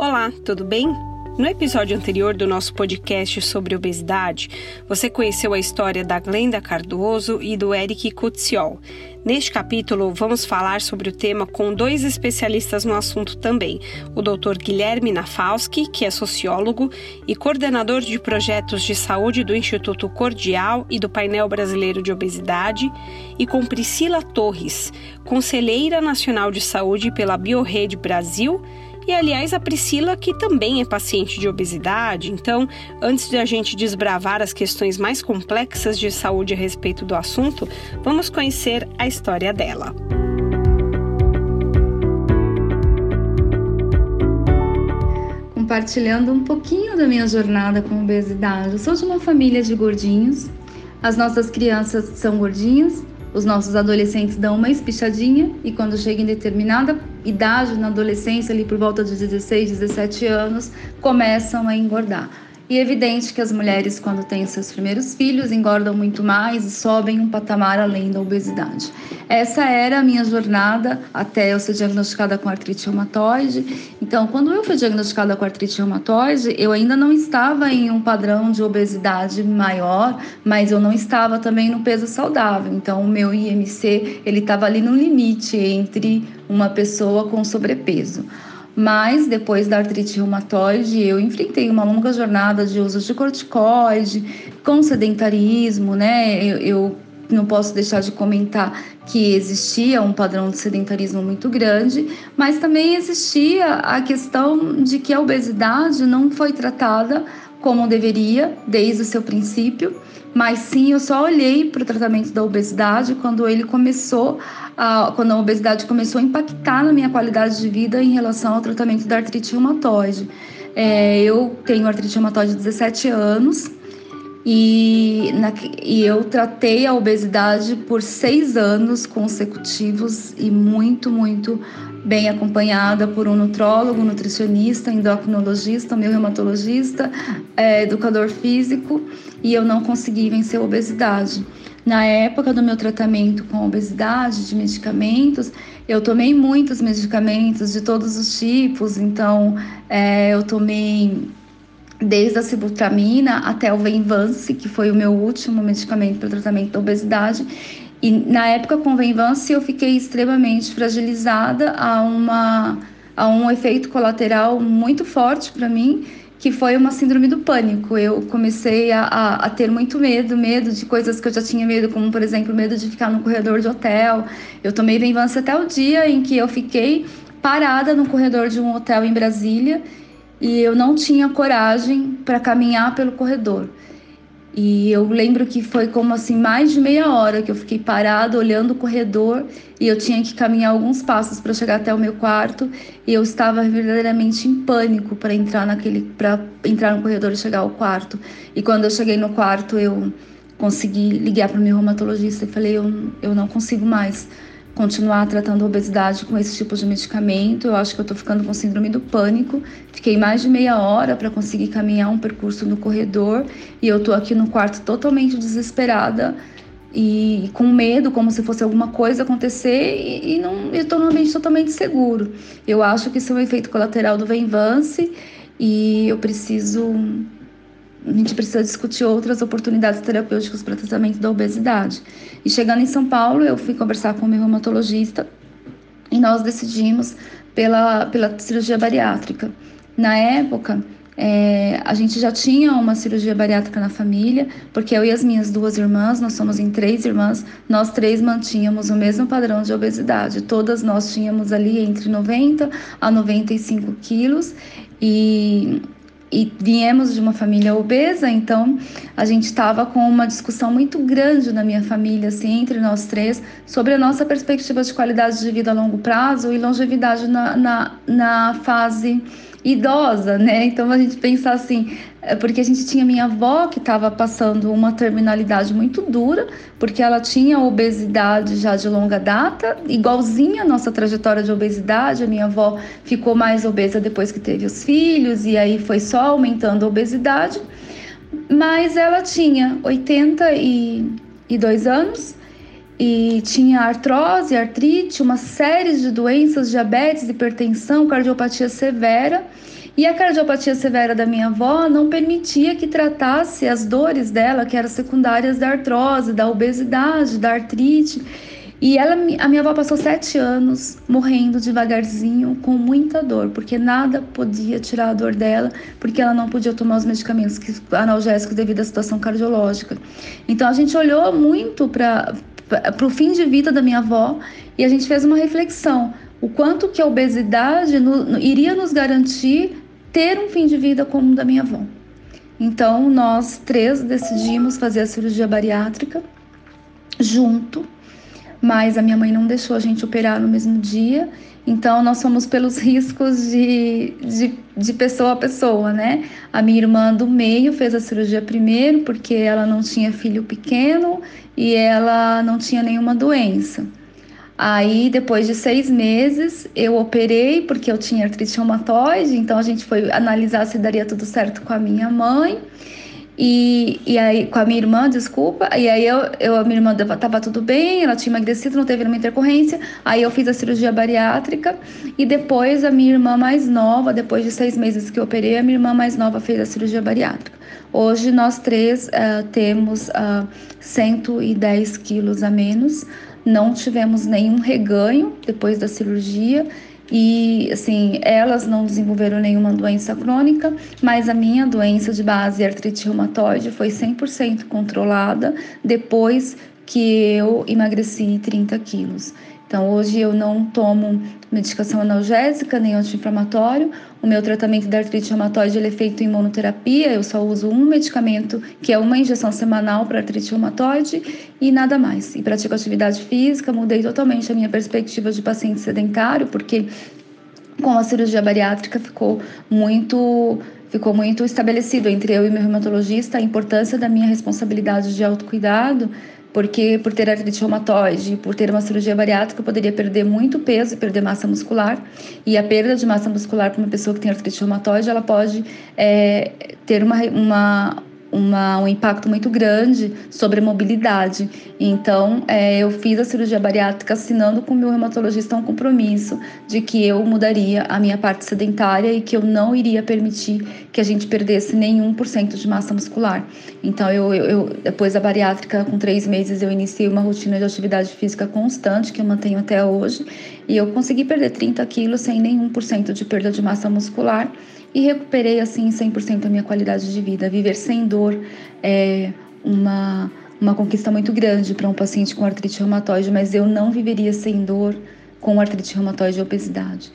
Olá, tudo bem? No episódio anterior do nosso podcast sobre obesidade, você conheceu a história da Glenda Cardoso e do Eric Kutziol. Neste capítulo, vamos falar sobre o tema com dois especialistas no assunto também: o Dr. Guilherme Nafalski, que é sociólogo e coordenador de projetos de saúde do Instituto Cordial e do Painel Brasileiro de Obesidade, e com Priscila Torres, conselheira nacional de saúde pela Biorrede Brasil e aliás, a Priscila, que também é paciente de obesidade, então, antes de a gente desbravar as questões mais complexas de saúde a respeito do assunto, vamos conhecer a história dela. Compartilhando um pouquinho da minha jornada com obesidade. Eu sou de uma família de gordinhos. As nossas crianças são gordinhas os nossos adolescentes dão uma espichadinha e quando chega em determinada idade, na adolescência, ali por volta de 16, 17 anos, começam a engordar. E é evidente que as mulheres, quando têm seus primeiros filhos, engordam muito mais e sobem um patamar além da obesidade. Essa era a minha jornada até eu ser diagnosticada com artrite reumatoide. Então, quando eu fui diagnosticada com artrite reumatoide, eu ainda não estava em um padrão de obesidade maior, mas eu não estava também no peso saudável. Então, o meu IMC ele estava ali no limite entre uma pessoa com sobrepeso. Mas depois da artrite reumatoide, eu enfrentei uma longa jornada de uso de corticoide, com sedentarismo, né? Eu, eu não posso deixar de comentar que existia um padrão de sedentarismo muito grande, mas também existia a questão de que a obesidade não foi tratada como deveria desde o seu princípio, mas sim eu só olhei para o tratamento da obesidade quando ele começou a, quando a obesidade começou a impactar na minha qualidade de vida em relação ao tratamento da artrite reumatoide. É, eu tenho artrite reumatoide há 17 anos e, na, e eu tratei a obesidade por seis anos consecutivos e muito, muito bem acompanhada por um nutrólogo, nutricionista, endocrinologista, meu reumatologista, é, educador físico, e eu não consegui vencer a obesidade. Na época do meu tratamento com obesidade, de medicamentos, eu tomei muitos medicamentos de todos os tipos, então é, eu tomei desde a sibutramina até o Venvance, que foi o meu último medicamento para tratamento da obesidade. E na época com o Venvance eu fiquei extremamente fragilizada a uma a um efeito colateral muito forte para mim, que foi uma síndrome do pânico. Eu comecei a, a, a, ter muito medo, medo de coisas que eu já tinha medo, como por exemplo, medo de ficar no corredor de hotel. Eu tomei Venvance até o dia em que eu fiquei parada no corredor de um hotel em Brasília e eu não tinha coragem para caminhar pelo corredor. E eu lembro que foi como assim mais de meia hora que eu fiquei parada olhando o corredor e eu tinha que caminhar alguns passos para chegar até o meu quarto e eu estava verdadeiramente em pânico para entrar naquele para entrar no corredor e chegar ao quarto. E quando eu cheguei no quarto, eu consegui ligar para o meu reumatologista e falei eu, eu não consigo mais continuar tratando a obesidade com esse tipo de medicamento. Eu acho que eu estou ficando com síndrome do pânico. Fiquei mais de meia hora para conseguir caminhar um percurso no corredor e eu estou aqui no quarto totalmente desesperada e com medo, como se fosse alguma coisa acontecer e, e não estou num ambiente totalmente seguro. Eu acho que isso é um efeito colateral do Venvance e eu preciso a gente precisa discutir outras oportunidades terapêuticas para tratamento da obesidade. E chegando em São Paulo, eu fui conversar com o meu reumatologista e nós decidimos pela, pela cirurgia bariátrica. Na época, é, a gente já tinha uma cirurgia bariátrica na família, porque eu e as minhas duas irmãs, nós somos em três irmãs, nós três mantínhamos o mesmo padrão de obesidade. Todas nós tínhamos ali entre 90 a 95 quilos e e viemos de uma família obesa, então a gente estava com uma discussão muito grande na minha família, assim, entre nós três, sobre a nossa perspectiva de qualidade de vida a longo prazo e longevidade na, na, na fase idosa, né? Então a gente pensa assim, é porque a gente tinha minha avó que estava passando uma terminalidade muito dura, porque ela tinha obesidade já de longa data, igualzinha a nossa trajetória de obesidade. A minha avó ficou mais obesa depois que teve os filhos, e aí foi só aumentando a obesidade. Mas ela tinha 82 anos e tinha artrose, artrite, uma série de doenças, diabetes, hipertensão, cardiopatia severa E a cardiopatia severa da minha avó não permitia que tratasse as dores dela, que eram secundárias da artrose, da obesidade, da artrite. E ela, a minha avó passou sete anos morrendo devagarzinho, com muita dor, porque nada podia tirar a dor dela, porque ela não podia tomar os medicamentos analgésicos devido à situação cardiológica. Então a gente olhou muito para o fim de vida da minha avó e a gente fez uma reflexão: o quanto que a obesidade no, no, iria nos garantir ter um fim de vida como o da minha avó. Então, nós três decidimos fazer a cirurgia bariátrica junto, mas a minha mãe não deixou a gente operar no mesmo dia. Então, nós fomos pelos riscos de, de, de pessoa a pessoa, né? A minha irmã do meio fez a cirurgia primeiro, porque ela não tinha filho pequeno e ela não tinha nenhuma doença. Aí, depois de seis meses, eu operei porque eu tinha artrite reumatoide, então a gente foi analisar se daria tudo certo com a minha mãe. E, e aí, com a minha irmã, desculpa, e aí eu, eu a minha irmã tava tudo bem, ela tinha emagrecido, não teve nenhuma intercorrência, aí eu fiz a cirurgia bariátrica, e depois a minha irmã mais nova, depois de seis meses que eu operei, a minha irmã mais nova fez a cirurgia bariátrica. Hoje nós três uh, temos uh, 110 quilos a menos, não tivemos nenhum reganho depois da cirurgia e assim, elas não desenvolveram nenhuma doença crônica, mas a minha doença de base artrite reumatoide foi 100% controlada depois que eu emagreci 30 quilos. Então, hoje eu não tomo medicação analgésica nem anti-inflamatório. O meu tratamento da artrite reumatoide é feito em monoterapia. Eu só uso um medicamento, que é uma injeção semanal para artrite reumatoide e nada mais. E pratico atividade física. Mudei totalmente a minha perspectiva de paciente sedentário, porque com a cirurgia bariátrica ficou muito ficou muito estabelecido entre eu e meu reumatologista a importância da minha responsabilidade de autocuidado porque por ter artrite reumatoide, por ter uma cirurgia bariátrica, eu poderia perder muito peso e perder massa muscular. E a perda de massa muscular para uma pessoa que tem artrite reumatoide, ela pode é, ter uma, uma, uma, um impacto muito grande sobre a mobilidade. Então, é, eu fiz a cirurgia bariátrica assinando com o meu reumatologista um compromisso de que eu mudaria a minha parte sedentária e que eu não iria permitir que a gente perdesse nenhum por cento de massa muscular. Então, eu, eu, depois da bariátrica, com três meses, eu iniciei uma rotina de atividade física constante, que eu mantenho até hoje, e eu consegui perder 30 quilos sem nenhum por cento de perda de massa muscular e recuperei assim 100% a minha qualidade de vida. Viver sem dor é uma, uma conquista muito grande para um paciente com artrite reumatoide, mas eu não viveria sem dor com artrite reumatoide e obesidade.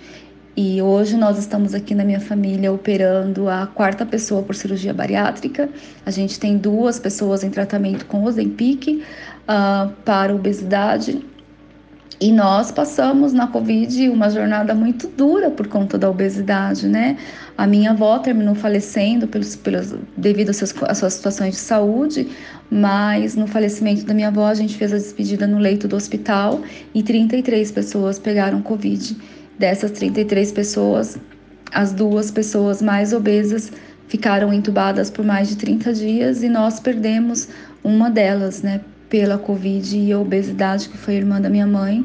E hoje nós estamos aqui na minha família operando a quarta pessoa por cirurgia bariátrica. A gente tem duas pessoas em tratamento com Ozempic uh, para obesidade e nós passamos na Covid uma jornada muito dura por conta da obesidade, né? A minha avó terminou falecendo pelos, pelos, devido às suas, às suas situações de saúde, mas no falecimento da minha avó a gente fez a despedida no leito do hospital e 33 pessoas pegaram Covid. Dessas 33 pessoas, as duas pessoas mais obesas ficaram entubadas por mais de 30 dias e nós perdemos uma delas, né? Pela Covid e obesidade, que foi irmã da minha mãe.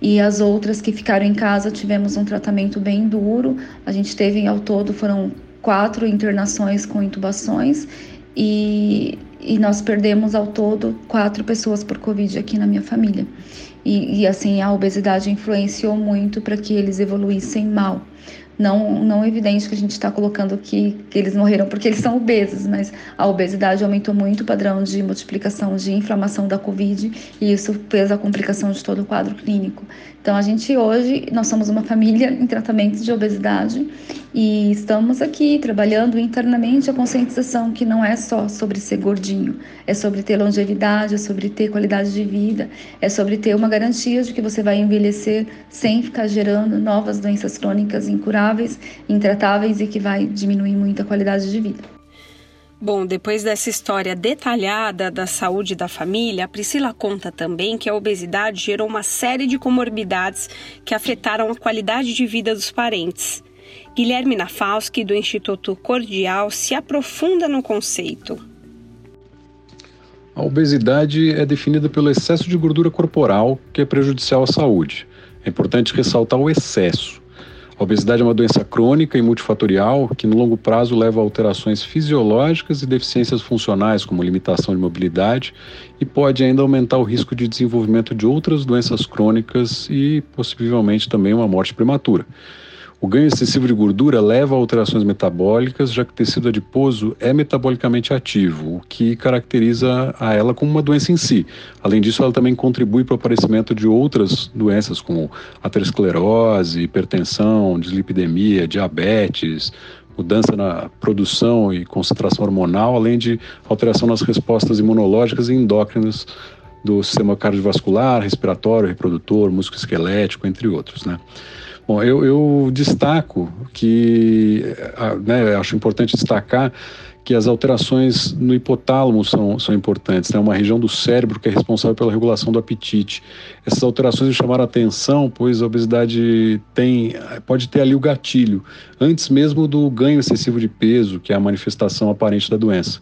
E as outras que ficaram em casa tivemos um tratamento bem duro. A gente teve ao todo foram quatro internações com intubações e, e nós perdemos ao todo quatro pessoas por Covid aqui na minha família. E, e assim a obesidade influenciou muito para que eles evoluíssem mal não, não evidente que a gente está colocando que, que eles morreram porque eles são obesos, mas a obesidade aumentou muito o padrão de multiplicação de inflamação da Covid e isso fez a complicação de todo o quadro clínico. Então, a gente hoje, nós somos uma família em tratamento de obesidade e estamos aqui trabalhando internamente a conscientização que não é só sobre ser gordinho, é sobre ter longevidade, é sobre ter qualidade de vida, é sobre ter uma garantia de que você vai envelhecer sem ficar gerando novas doenças crônicas incuráveis, intratáveis e que vai diminuir muito a qualidade de vida. Bom, depois dessa história detalhada da saúde da família, a Priscila conta também que a obesidade gerou uma série de comorbidades que afetaram a qualidade de vida dos parentes. Guilherme Nafalski, do Instituto Cordial, se aprofunda no conceito. A obesidade é definida pelo excesso de gordura corporal, que é prejudicial à saúde. É importante ressaltar o excesso. A obesidade é uma doença crônica e multifatorial que, no longo prazo, leva a alterações fisiológicas e deficiências funcionais, como limitação de mobilidade, e pode ainda aumentar o risco de desenvolvimento de outras doenças crônicas e, possivelmente, também uma morte prematura. O ganho excessivo de gordura leva a alterações metabólicas, já que o tecido adiposo é metabolicamente ativo, o que caracteriza a ela como uma doença em si. Além disso, ela também contribui para o aparecimento de outras doenças, como aterosclerose, hipertensão, dislipidemia, diabetes, mudança na produção e concentração hormonal, além de alteração nas respostas imunológicas e endócrinas do sistema cardiovascular, respiratório, reprodutor, músculo esquelético, entre outros, né? Bom, eu, eu destaco que, né, acho importante destacar que as alterações no hipotálamo são, são importantes, é né? uma região do cérebro que é responsável pela regulação do apetite. Essas alterações chamaram atenção, pois a obesidade tem, pode ter ali o gatilho, antes mesmo do ganho excessivo de peso, que é a manifestação aparente da doença.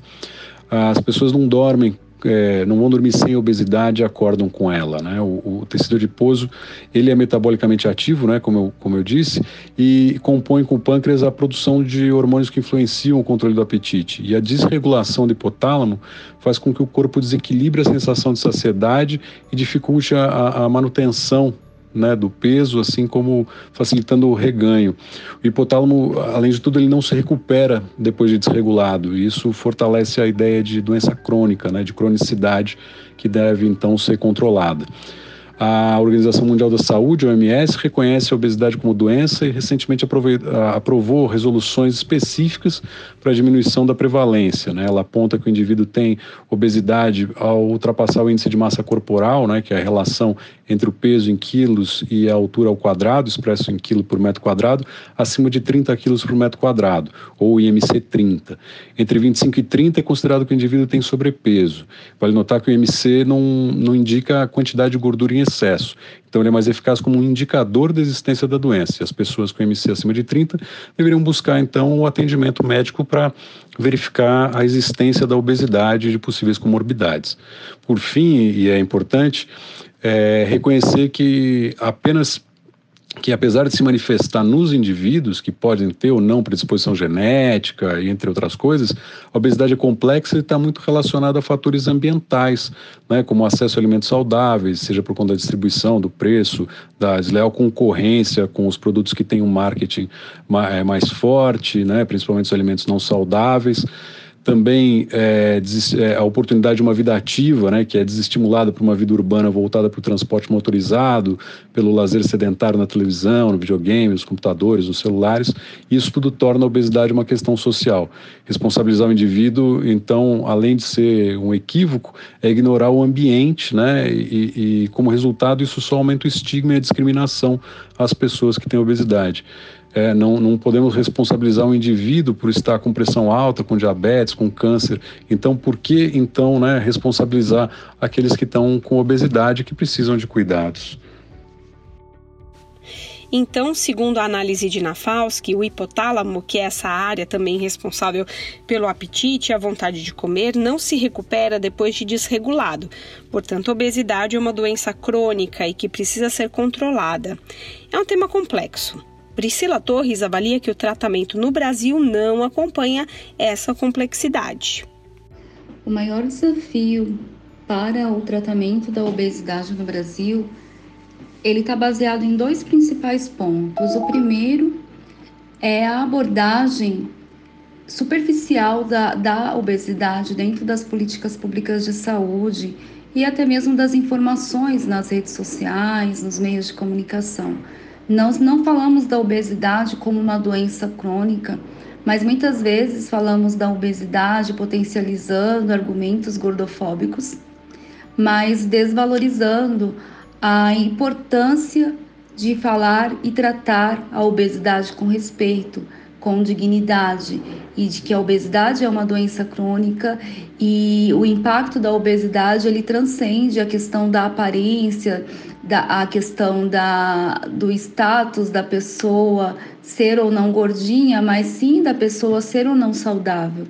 As pessoas não dormem é, não vão dormir sem obesidade acordam com ela. Né? O, o, tecido adiposo ele é metabolicamente ativo, né, como, eu, como eu disse, e compõe com o pâncreas a produção de hormônios que influenciam o controle do apetite. E a desregulação do hipotálamo faz com que o corpo desequilibre a sensação de saciedade e dificulte a, a manutenção né, do peso, assim como facilitando o reganho. O hipotálamo, além de tudo, ele não se recupera depois de desregulado, isso fortalece a ideia de doença crônica, né, de cronicidade, que deve então ser controlada. A Organização Mundial da Saúde, OMS, reconhece a obesidade como doença e recentemente aprovou resoluções específicas para a diminuição da prevalência. Né? Ela aponta que o indivíduo tem obesidade ao ultrapassar o índice de massa corporal, né, que é a relação entre o peso em quilos e a altura ao quadrado, expresso em quilo por metro quadrado, acima de 30 quilos por metro quadrado, ou IMC 30. Entre 25 e 30 é considerado que o indivíduo tem sobrepeso. Vale notar que o IMC não, não indica a quantidade de gordura em excesso. Então, ele é mais eficaz como um indicador da existência da doença. E as pessoas com IMC acima de 30 deveriam buscar, então, o atendimento médico para verificar a existência da obesidade e de possíveis comorbidades. Por fim, e é importante, é, reconhecer que apenas que apesar de se manifestar nos indivíduos que podem ter ou não predisposição genética, entre outras coisas, a obesidade é complexa e está muito relacionada a fatores ambientais, né, como acesso a alimentos saudáveis, seja por conta da distribuição, do preço, da desleal concorrência com os produtos que têm um marketing é, mais forte, né, principalmente os alimentos não saudáveis também é, é, a oportunidade de uma vida ativa, né, que é desestimulada por uma vida urbana voltada para o transporte motorizado, pelo lazer sedentário na televisão, no videogame, nos computadores, nos celulares, isso tudo torna a obesidade uma questão social. Responsabilizar o indivíduo, então, além de ser um equívoco, é ignorar o ambiente, né, e, e como resultado isso só aumenta o estigma e a discriminação às pessoas que têm obesidade. É, não, não podemos responsabilizar o indivíduo por estar com pressão alta, com diabetes, com câncer. Então, por que então né, responsabilizar aqueles que estão com obesidade que precisam de cuidados? Então, segundo a análise de Nafalski, o hipotálamo, que é essa área também responsável pelo apetite e a vontade de comer, não se recupera depois de desregulado. Portanto, a obesidade é uma doença crônica e que precisa ser controlada. É um tema complexo. Priscila Torres avalia que o tratamento no Brasil não acompanha essa complexidade. O maior desafio para o tratamento da obesidade no Brasil, ele está baseado em dois principais pontos. O primeiro é a abordagem superficial da, da obesidade dentro das políticas públicas de saúde e até mesmo das informações nas redes sociais, nos meios de comunicação. Nós não falamos da obesidade como uma doença crônica, mas muitas vezes falamos da obesidade potencializando argumentos gordofóbicos, mas desvalorizando a importância de falar e tratar a obesidade com respeito, com dignidade e de que a obesidade é uma doença crônica e o impacto da obesidade ele transcende a questão da aparência, da, a questão da, do status da pessoa ser ou não gordinha, mas sim da pessoa ser ou não saudável.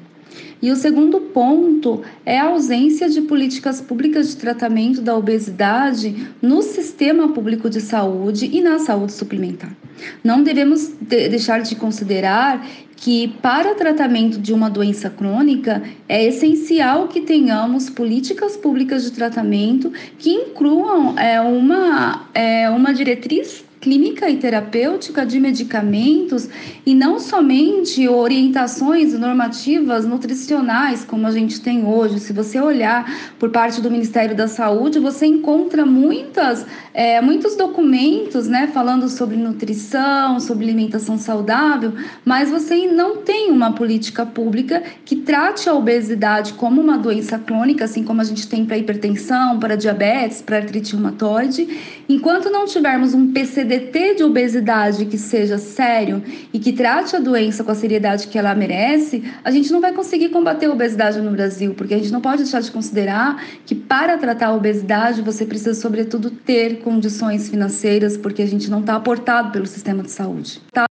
E o segundo ponto é a ausência de políticas públicas de tratamento da obesidade no sistema público de saúde e na saúde suplementar. Não devemos de deixar de considerar que para tratamento de uma doença crônica é essencial que tenhamos políticas públicas de tratamento que incluam é, uma, é, uma diretriz clínica e terapêutica de medicamentos e não somente orientações normativas nutricionais como a gente tem hoje. Se você olhar por parte do Ministério da Saúde, você encontra muitas, é, muitos documentos né, falando sobre nutrição, sobre alimentação saudável, mas você não tem uma política pública que trate a obesidade como uma doença crônica, assim como a gente tem para hipertensão, para diabetes, para artrite reumatoide. Enquanto não tivermos um PCD DT de obesidade que seja sério e que trate a doença com a seriedade que ela merece, a gente não vai conseguir combater a obesidade no Brasil, porque a gente não pode deixar de considerar que para tratar a obesidade você precisa, sobretudo, ter condições financeiras, porque a gente não está aportado pelo sistema de saúde. Tá?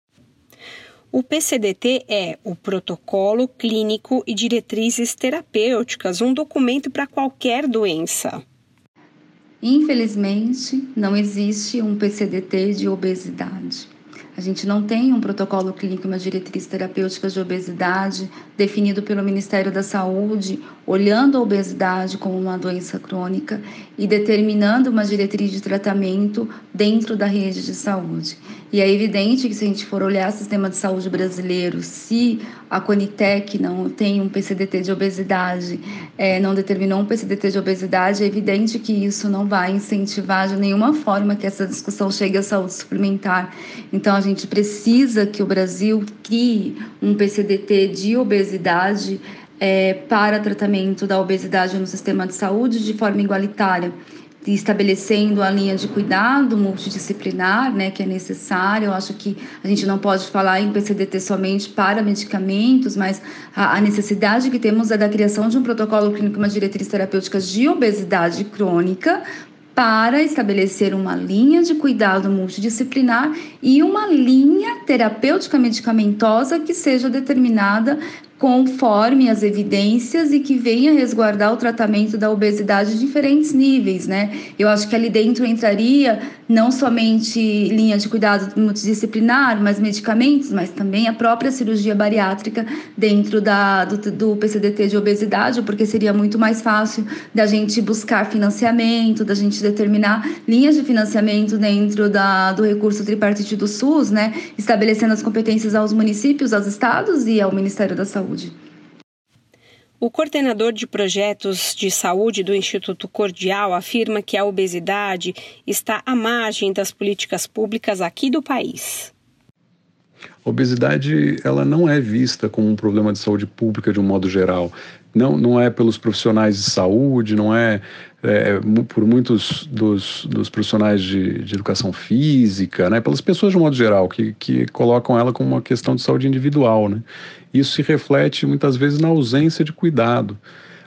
O PCDT é o Protocolo Clínico e Diretrizes Terapêuticas, um documento para qualquer doença. Infelizmente, não existe um PCDT de obesidade. A gente não tem um protocolo clínico, uma diretriz terapêutica de obesidade definido pelo Ministério da Saúde, olhando a obesidade como uma doença crônica e determinando uma diretriz de tratamento dentro da rede de saúde. E é evidente que se a gente for olhar o sistema de saúde brasileiro, se a Conitec não tem um PCDT de obesidade, é, não determinou um PCDT de obesidade, é evidente que isso não vai incentivar de nenhuma forma que essa discussão chegue à saúde suplementar. Então, a gente precisa que o Brasil crie um PCDT de obesidade é, para tratamento da obesidade no sistema de saúde de forma igualitária estabelecendo a linha de cuidado multidisciplinar, né, que é necessário. Eu acho que a gente não pode falar em PCDT somente para medicamentos, mas a, a necessidade que temos é da criação de um protocolo clínico, uma diretriz terapêutica de obesidade crônica para estabelecer uma linha de cuidado multidisciplinar e uma linha terapêutica medicamentosa que seja determinada conforme as evidências e que venha resguardar o tratamento da obesidade em diferentes níveis, né? Eu acho que ali dentro entraria não somente linha de cuidado multidisciplinar, mas medicamentos, mas também a própria cirurgia bariátrica dentro da, do, do PCDT de obesidade, porque seria muito mais fácil da gente buscar financiamento, da gente determinar linhas de financiamento dentro da, do recurso tripartite do SUS, né? Estabelecendo as competências aos municípios, aos estados e ao Ministério da Saúde saúde. O coordenador de projetos de saúde do Instituto Cordial afirma que a obesidade está à margem das políticas públicas aqui do país. Obesidade ela não é vista como um problema de saúde pública de um modo geral. Não, não é pelos profissionais de saúde, não é, é por muitos dos, dos profissionais de, de, educação física, né, pelas pessoas de um modo geral, que, que colocam ela como uma questão de saúde individual. Né? Isso se reflete muitas vezes na ausência de cuidado.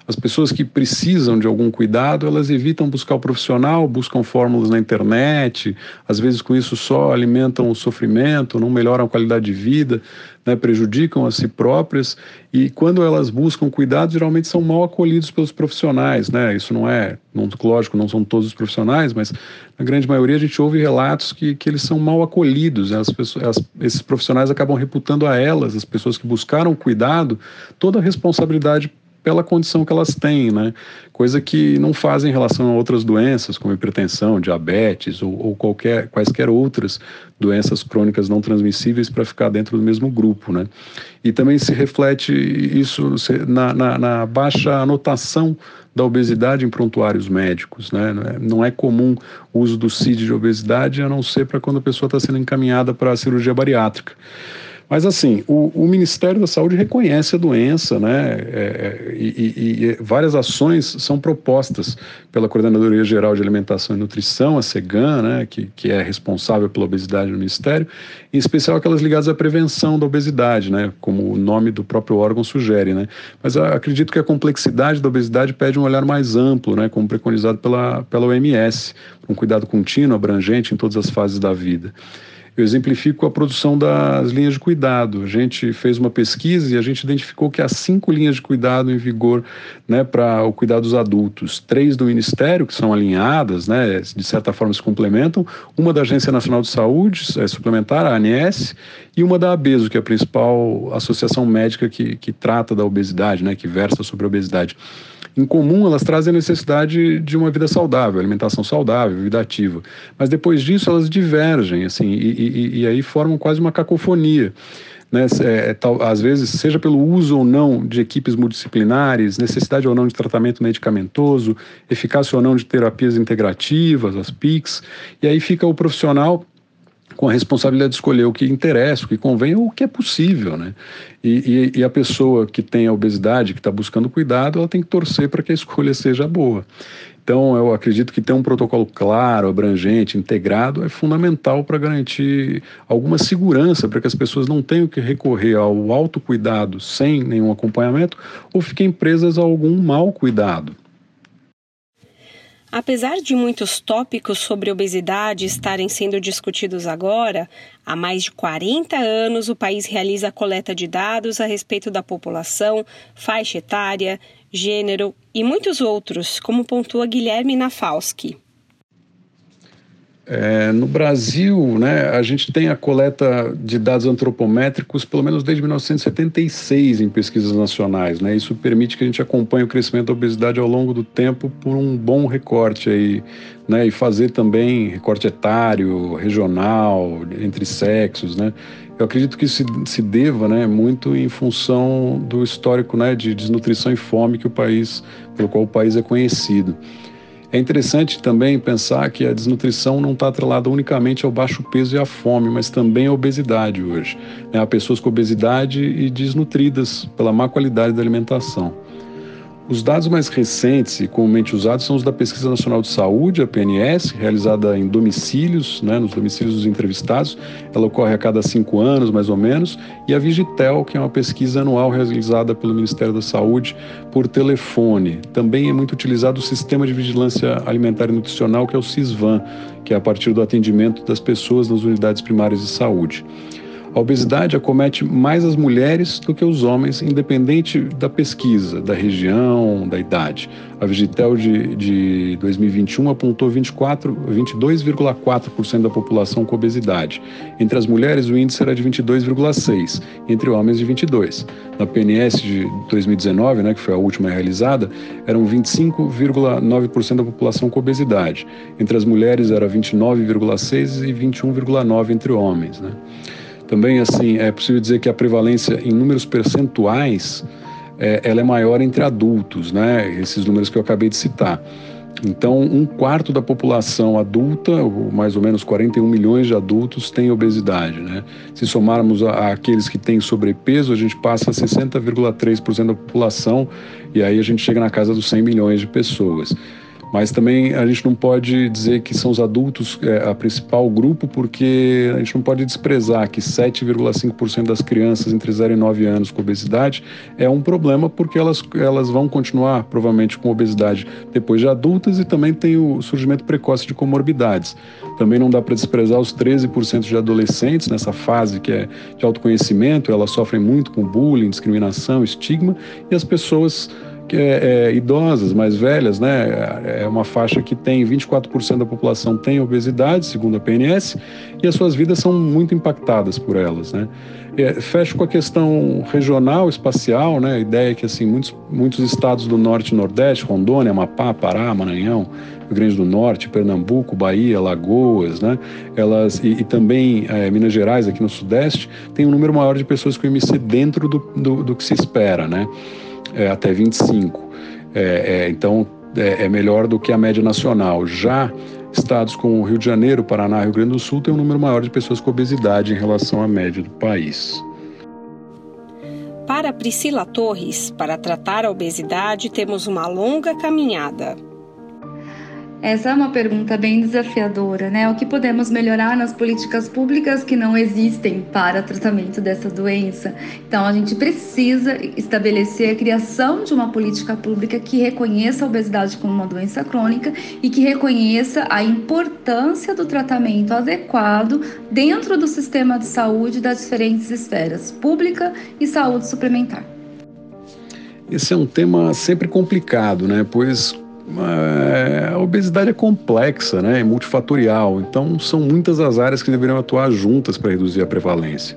As pessoas que precisam de algum cuidado, elas evitam buscar o profissional, buscam fórmulas na internet, às vezes com isso só alimentam o sofrimento, não melhoram a qualidade de vida, né, prejudicam a si próprias e quando elas buscam cuidado, geralmente são mal acolhidos pelos profissionais, né? Isso não é, não, lógico, não são todos os profissionais, mas na grande maioria a gente ouve relatos que, que eles são mal acolhidos, né? as pessoas, as, esses profissionais acabam reputando a elas, as pessoas que buscaram cuidado, toda a responsabilidade pela condição que elas têm, né? Coisa que não fazem em relação a outras doenças, como hipertensão, diabetes ou, ou qualquer, quaisquer outras doenças crônicas não transmissíveis para ficar dentro do mesmo grupo, né? E também se reflete isso na, na, na baixa anotação da obesidade em prontuários médicos. Né? Não é comum o uso do CID de obesidade, a não ser para quando a pessoa está sendo encaminhada para a cirurgia bariátrica. Mas, assim, o, o, Ministério da Saúde reconhece a doença, né? É, é e, e, várias ações são propostas pela Coordenadoria Geral de Alimentação e Nutrição, a CEGAN, né? Que, que é responsável pela obesidade no Ministério, em especial aquelas ligadas à prevenção da obesidade, né? Como o nome do próprio órgão sugere, né? Mas acredito que a complexidade da obesidade pede um olhar mais amplo, né? Como preconizado pela, pela OMS, um cuidado contínuo, abrangente em todas as fases da vida. Eu exemplifico a produção das linhas de cuidado. A gente fez uma pesquisa e a gente identificou que há cinco linhas de cuidado em vigor né, para o cuidado dos adultos. Três do Ministério, que são alinhadas, né, de certa forma se complementam. Uma da Agência Nacional de Saúde, é, suplementar, a ANS, e uma da ABESO, que é a principal associação médica que, que trata da obesidade, né, que versa sobre a obesidade. Em comum, elas trazem a necessidade de uma vida saudável, alimentação saudável, vida ativa. Mas depois disso, elas divergem, assim, e, e, e aí formam quase uma cacofonia. Né, é, é, tal, às vezes, seja pelo uso ou não de equipes multidisciplinares, necessidade ou não de tratamento medicamentoso, eficácia ou não de terapias integrativas, as PICs, e aí fica o profissional com a responsabilidade de escolher o que interessa, o que convém ou o que é possível, né? E, e, e a pessoa que tem a obesidade, que está buscando cuidado, ela tem que torcer para que a escolha seja boa. Então, eu acredito que ter um protocolo claro, abrangente, integrado é fundamental para garantir alguma segurança, para que as pessoas não tenham que recorrer ao autocuidado sem nenhum acompanhamento ou fiquem presas a algum mau cuidado. Apesar de muitos tópicos sobre obesidade estarem sendo discutidos agora, há mais de 40 anos o país realiza coleta de dados a respeito da população, faixa etária, gênero e muitos outros, como pontua Guilherme Nafalski. É, no Brasil, né, a gente tem a coleta de dados antropométricos pelo menos desde 1976 em pesquisas nacionais. Né? Isso permite que a gente acompanhe o crescimento da obesidade ao longo do tempo por um bom recorte aí, né? e fazer também recorte etário, regional, entre sexos. Né? Eu acredito que se, se deva né, muito em função do histórico né, de desnutrição e fome que o país, pelo qual o país é conhecido. É interessante também pensar que a desnutrição não está atrelada unicamente ao baixo peso e à fome, mas também à obesidade hoje. Né? Há pessoas com obesidade e desnutridas pela má qualidade da alimentação. Os dados mais recentes e comumente usados são os da Pesquisa Nacional de Saúde, a PNS, realizada em domicílios, né, nos domicílios dos entrevistados. Ela ocorre a cada cinco anos, mais ou menos, e a Vigitel, que é uma pesquisa anual realizada pelo Ministério da Saúde por telefone. Também é muito utilizado o Sistema de Vigilância Alimentar e Nutricional, que é o SISVAN, que é a partir do atendimento das pessoas nas unidades primárias de saúde. A obesidade acomete mais as mulheres do que os homens, independente da pesquisa, da região, da idade. A Vigitel de, de 2021 apontou 22,4% da população com obesidade. Entre as mulheres, o índice era de 22,6%, entre homens, de 22%. Na PNS de 2019, né, que foi a última realizada, eram 25,9% da população com obesidade. Entre as mulheres, era 29,6% e 21,9% entre homens. Né? Também, assim, é possível dizer que a prevalência em números percentuais é, ela é maior entre adultos, né? Esses números que eu acabei de citar. Então, um quarto da população adulta, mais ou menos 41 milhões de adultos, tem obesidade. Né? Se somarmos aqueles que têm sobrepeso, a gente passa a 60,3% da população e aí a gente chega na casa dos 100 milhões de pessoas. Mas também a gente não pode dizer que são os adultos é, a principal grupo, porque a gente não pode desprezar que 7,5% das crianças entre 0 e 9 anos com obesidade é um problema, porque elas, elas vão continuar provavelmente com obesidade depois de adultas e também tem o surgimento precoce de comorbidades. Também não dá para desprezar os 13% de adolescentes nessa fase que é de autoconhecimento, elas sofrem muito com bullying, discriminação, estigma, e as pessoas que é, é, idosas, mais velhas, né? É uma faixa que tem 24% da população tem obesidade, segundo a PNS, e as suas vidas são muito impactadas por elas, né? É, fecho com a questão regional, espacial, né? A ideia é que assim muitos, muitos estados do norte e nordeste, Rondônia, Amapá, Pará, Maranhão, Rio Grande do Norte, Pernambuco, Bahia, Lagoas, né? Elas e, e também é, Minas Gerais aqui no sudeste tem um número maior de pessoas com IMC dentro do, do, do que se espera, né? É, até 25. É, é, então, é, é, melhor do que a média nacional. Já estados como Rio de Janeiro, Paraná e Rio Grande do Sul têm um número maior de pessoas com obesidade em relação à média do país. Para Priscila Torres, para tratar a obesidade, temos uma longa caminhada. Essa é uma pergunta bem desafiadora, né? O que podemos melhorar nas políticas públicas que não existem para tratamento dessa doença? Então, a gente precisa estabelecer a criação de uma política pública que reconheça a obesidade como uma doença crônica e que reconheça a importância do tratamento adequado dentro do sistema de saúde das diferentes esferas, pública e saúde suplementar. Esse é um tema sempre complicado, né? Pois a obesidade é complexa, né, é multifatorial, então são muitas as áreas que deveriam atuar juntas para reduzir a prevalência.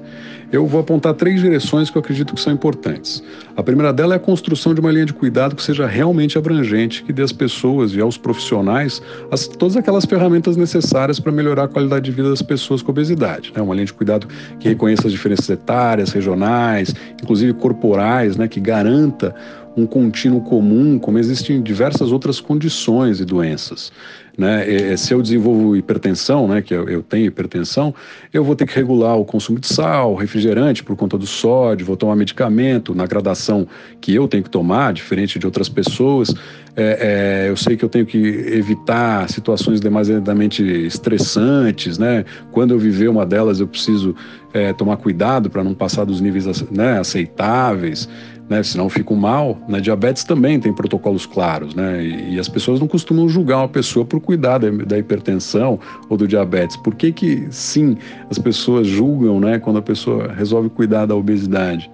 Eu vou apontar três direções que eu acredito que são importantes. A primeira dela é a construção de uma linha de cuidado que seja realmente abrangente, que dê às pessoas e aos profissionais as, todas aquelas ferramentas necessárias para melhorar a qualidade de vida das pessoas com obesidade. Né? Uma linha de cuidado que reconheça as diferenças etárias, regionais, inclusive corporais, né? que garanta um contínuo comum, como existem diversas outras condições e doenças. Né? Se eu desenvolvo hipertensão, né, que eu tenho hipertensão, eu vou ter que regular o consumo de sal, refrigerante por conta do sódio, vou tomar medicamento na gradação que eu tenho que tomar, diferente de outras pessoas. É, é, eu sei que eu tenho que evitar situações demasiadamente estressantes, né? Quando eu viver uma delas, eu preciso é, tomar cuidado para não passar dos níveis né, aceitáveis né? Senão fico mal. Na né? diabetes também tem protocolos claros, né? E, e, as pessoas não costumam julgar uma pessoa por cuidar da, da, hipertensão ou do diabetes. Por que que sim as pessoas julgam, né? Quando a pessoa resolve cuidar da obesidade?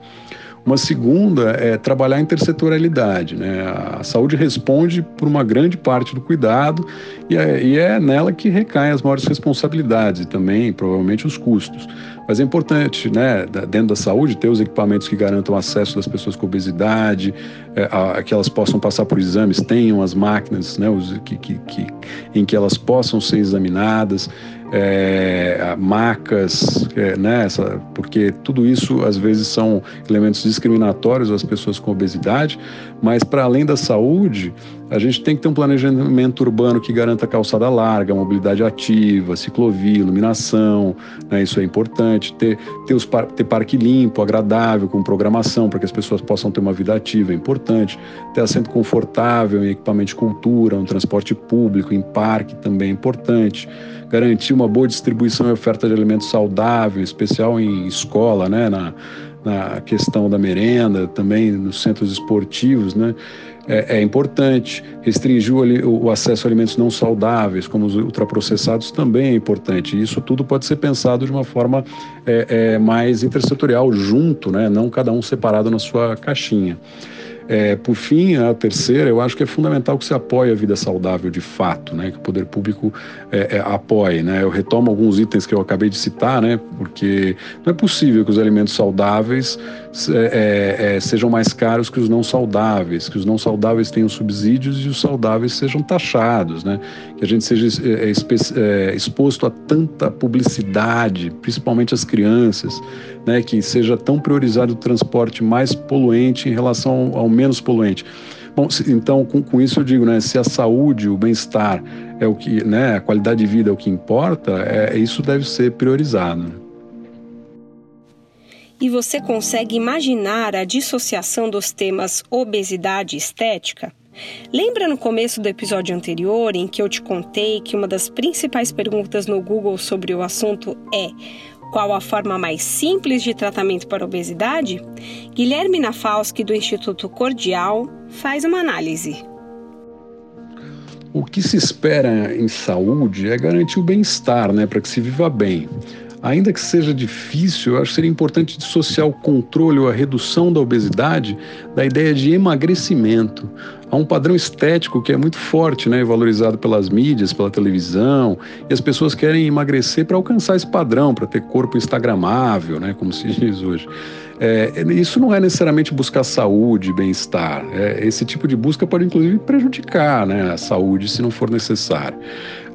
Uma segunda é trabalhar a intersetorialidade. Né? A saúde responde por uma grande parte do cuidado e é, e é nela que recaem as maiores responsabilidades e também, provavelmente, os custos. Mas é importante, né, dentro da saúde, ter os equipamentos que garantam acesso das pessoas com obesidade, é, a, que elas possam passar por exames, tenham as máquinas né, os, que, que, que, em que elas possam ser examinadas é, macas, é, né, essa, porque tudo isso às vezes são elementos discriminatórios às pessoas com obesidade, mas para além da saúde, a gente tem que ter um planejamento urbano que garanta calçada larga, mobilidade ativa, ciclovia, iluminação, né, isso é importante, ter, ter, os, ter parque limpo, agradável, com programação, para que as pessoas possam ter uma vida ativa, é importante, ter assento confortável em equipamento de cultura, um transporte público, em parque também é importante, garantir uma boa distribuição e oferta de alimentos saudáveis, especial em escola, né, na, na questão da merenda, também nos centros esportivos, né, é, é importante. Restringir o, o, acesso a alimentos não saudáveis, como os ultraprocessados, também é importante. Isso tudo pode ser pensado de uma forma é, é, mais intersetorial, junto, né, não cada um separado na sua caixinha. É, por fim, a terceira, eu acho que é fundamental que se apoie a vida saudável de fato, né? que o poder público é, é, apoie. Né? Eu retomo alguns itens que eu acabei de citar, né? porque não é possível que os alimentos saudáveis é, é, é, sejam mais caros que os não saudáveis, que os não saudáveis tenham subsídios e os saudáveis sejam taxados, né? que a gente seja exposto a tanta publicidade, principalmente as crianças, né? que seja tão priorizado o transporte mais poluente em relação ao menos poluente. Bom, então com, com, isso eu digo, né, se a saúde, o bem-estar é o que, né, a qualidade de vida é o que importa, é, isso deve ser priorizado. E você consegue imaginar a dissociação dos temas obesidade e estética? Lembra no começo do episódio anterior em que eu te contei que uma das principais perguntas no Google sobre o assunto é qual a forma mais simples de tratamento para obesidade? Guilherme Nafalski, do Instituto Cordial, faz uma análise. O que se espera em saúde é garantir o bem-estar, né, para que se viva bem. Ainda que seja difícil, eu acho que seria importante dissociar o controle ou a redução da obesidade da ideia de emagrecimento. Há um padrão estético que é muito forte, né, valorizado pelas mídias, pela televisão, e as pessoas querem emagrecer para alcançar esse padrão, para ter corpo instagramável, né, como se diz hoje. É, isso não é necessariamente buscar saúde, bem-estar. É, esse tipo de busca pode, inclusive, prejudicar né, a saúde se não for necessário.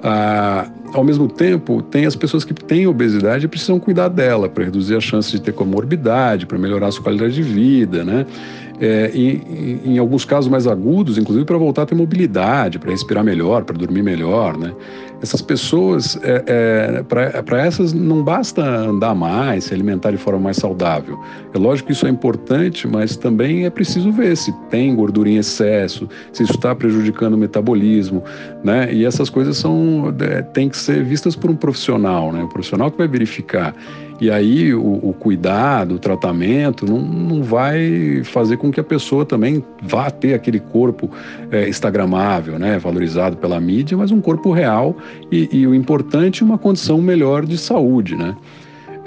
Ah, ao mesmo tempo, tem as pessoas que têm obesidade e precisam cuidar dela para reduzir a chance de ter comorbidade, para melhorar a sua qualidade de vida, né? é, e, em alguns casos mais agudos, inclusive para voltar a ter mobilidade, para respirar melhor, para dormir melhor, né? Essas pessoas, é, é, para essas não basta andar mais, se alimentar de forma mais saudável. É lógico que isso é importante, mas também é preciso ver se tem gordura em excesso, se isso está prejudicando o metabolismo, né? E essas coisas são é, têm que ser vistas por um profissional, né? O profissional que vai verificar. E aí o, o, cuidado, o tratamento não, não vai fazer com que a pessoa também vá ter aquele corpo é, instagramável, né, valorizado pela mídia, mas um corpo real e, e o importante, uma condição melhor de saúde, né?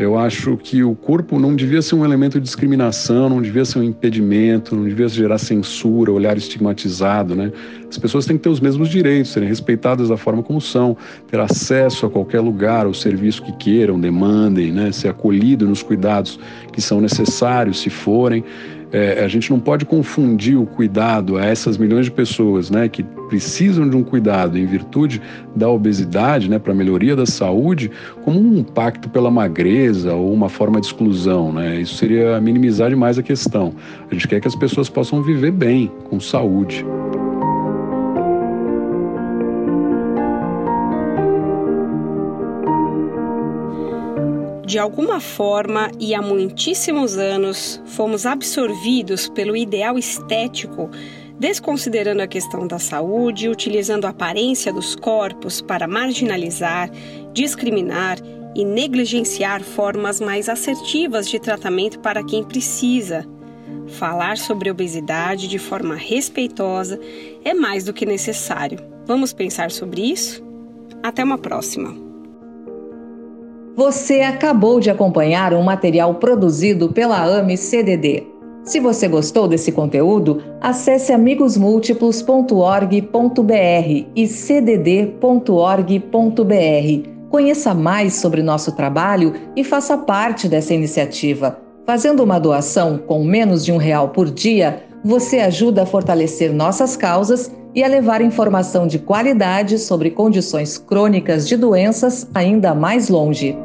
Eu acho que o corpo não devia ser um elemento de discriminação, não devia ser um impedimento, não devia gerar censura, olhar estigmatizado, né? As pessoas têm que ter os mesmos direitos, serem respeitadas da forma como são, ter acesso a qualquer lugar, ao serviço que queiram, demandem, né? Ser acolhido nos cuidados que são necessários, se forem. É, a gente não pode confundir o cuidado a essas milhões de pessoas né, que precisam de um cuidado em virtude da obesidade, né, para melhoria da saúde, como um pacto pela magreza ou uma forma de exclusão. Né? Isso seria minimizar demais a questão. A gente quer que as pessoas possam viver bem, com saúde. De alguma forma e há muitíssimos anos, fomos absorvidos pelo ideal estético, desconsiderando a questão da saúde, utilizando a aparência dos corpos para marginalizar, discriminar e negligenciar formas mais assertivas de tratamento para quem precisa. Falar sobre obesidade de forma respeitosa é mais do que necessário. Vamos pensar sobre isso? Até uma próxima! Você acabou de acompanhar um material produzido pela AME CDD. Se você gostou desse conteúdo, acesse amigosmúltiplos.org.br e cdd.org.br. Conheça mais sobre nosso trabalho e faça parte dessa iniciativa. Fazendo uma doação com menos de um real por dia, você ajuda a fortalecer nossas causas e a levar informação de qualidade sobre condições crônicas de doenças ainda mais longe.